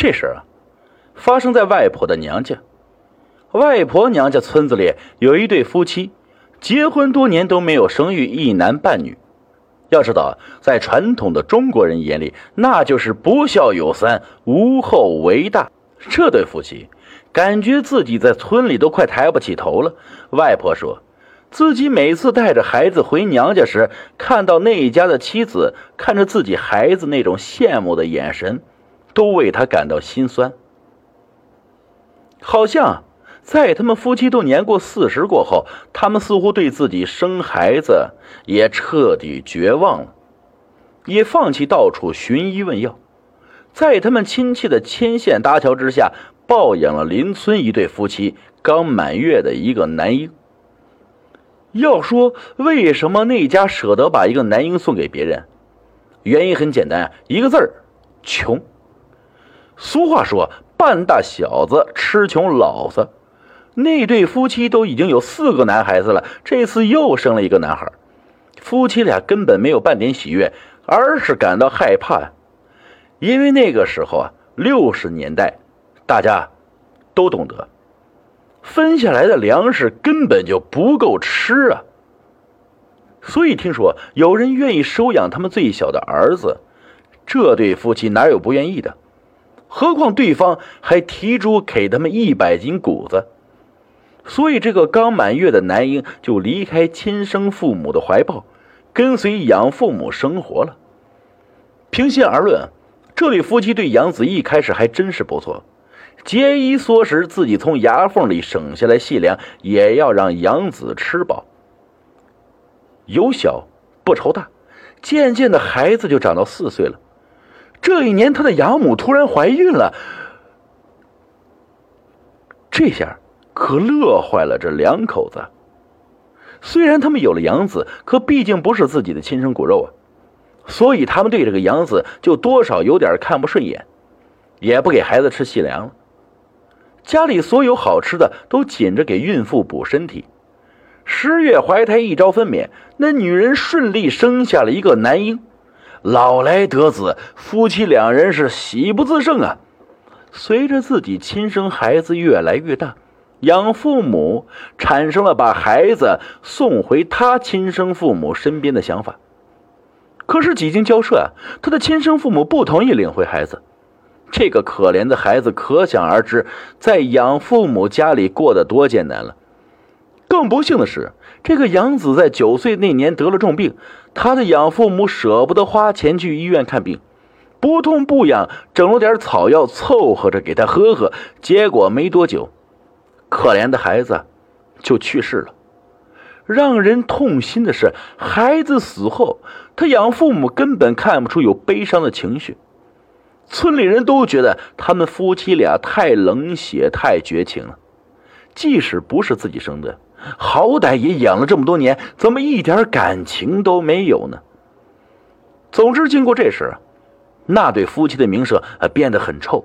这事啊，发生在外婆的娘家。外婆娘家村子里有一对夫妻，结婚多年都没有生育一男半女。要知道，在传统的中国人眼里，那就是不孝有三，无后为大。这对夫妻感觉自己在村里都快抬不起头了。外婆说，自己每次带着孩子回娘家时，看到那一家的妻子看着自己孩子那种羡慕的眼神，都为他感到心酸。好像在他们夫妻都年过四十过后，他们似乎对自己生孩子也彻底绝望了，也放弃到处寻医问药。在他们亲戚的牵线搭桥之下，抱养了邻村一对夫妻刚满月的一个男婴。要说为什么那家舍得把一个男婴送给别人，原因很简单，一个字儿：穷。俗话说。半大小子吃穷老子，那对夫妻都已经有四个男孩子了，这次又生了一个男孩，夫妻俩根本没有半点喜悦，而是感到害怕。因为那个时候啊，六十年代，大家都懂得，分下来的粮食根本就不够吃啊。所以听说有人愿意收养他们最小的儿子，这对夫妻哪有不愿意的？何况对方还提出给他们一百斤谷子，所以这个刚满月的男婴就离开亲生父母的怀抱，跟随养父母生活了。平心而论，这对夫妻对杨子一开始还真是不错，节衣缩食，自己从牙缝里省下来细粮，也要让杨子吃饱。有小不愁大，渐渐的孩子就长到四岁了。这一年，他的养母突然怀孕了，这下可乐坏了这两口子。虽然他们有了养子，可毕竟不是自己的亲生骨肉啊，所以他们对这个养子就多少有点看不顺眼，也不给孩子吃细粮了。家里所有好吃的都紧着给孕妇补身体。十月怀胎，一朝分娩，那女人顺利生下了一个男婴。老来得子，夫妻两人是喜不自胜啊！随着自己亲生孩子越来越大，养父母产生了把孩子送回他亲生父母身边的想法。可是几经交涉啊，他的亲生父母不同意领回孩子。这个可怜的孩子，可想而知，在养父母家里过得多艰难了。更不幸的是，这个养子在九岁那年得了重病，他的养父母舍不得花钱去医院看病，不痛不痒，整了点草药凑合着给他喝喝。结果没多久，可怜的孩子就去世了。让人痛心的是，孩子死后，他养父母根本看不出有悲伤的情绪。村里人都觉得他们夫妻俩太冷血、太绝情了，即使不是自己生的。好歹也养了这么多年，怎么一点感情都没有呢？总之，经过这事，那对夫妻的名声啊变得很臭。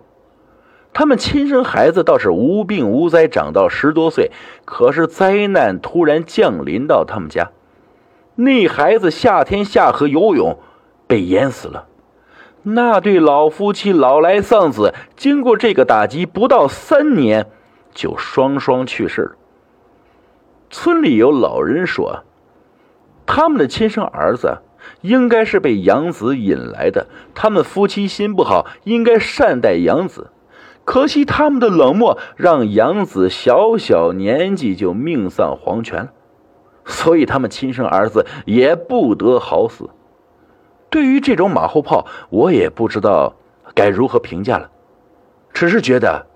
他们亲生孩子倒是无病无灾，长到十多岁。可是灾难突然降临到他们家，那孩子夏天下河游泳，被淹死了。那对老夫妻老来丧子，经过这个打击，不到三年就双双去世了。村里有老人说，他们的亲生儿子应该是被养子引来的。他们夫妻心不好，应该善待养子。可惜他们的冷漠，让养子小小年纪就命丧黄泉了。所以他们亲生儿子也不得好死。对于这种马后炮，我也不知道该如何评价了。只是觉得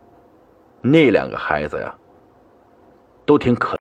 那两个孩子呀，都挺可。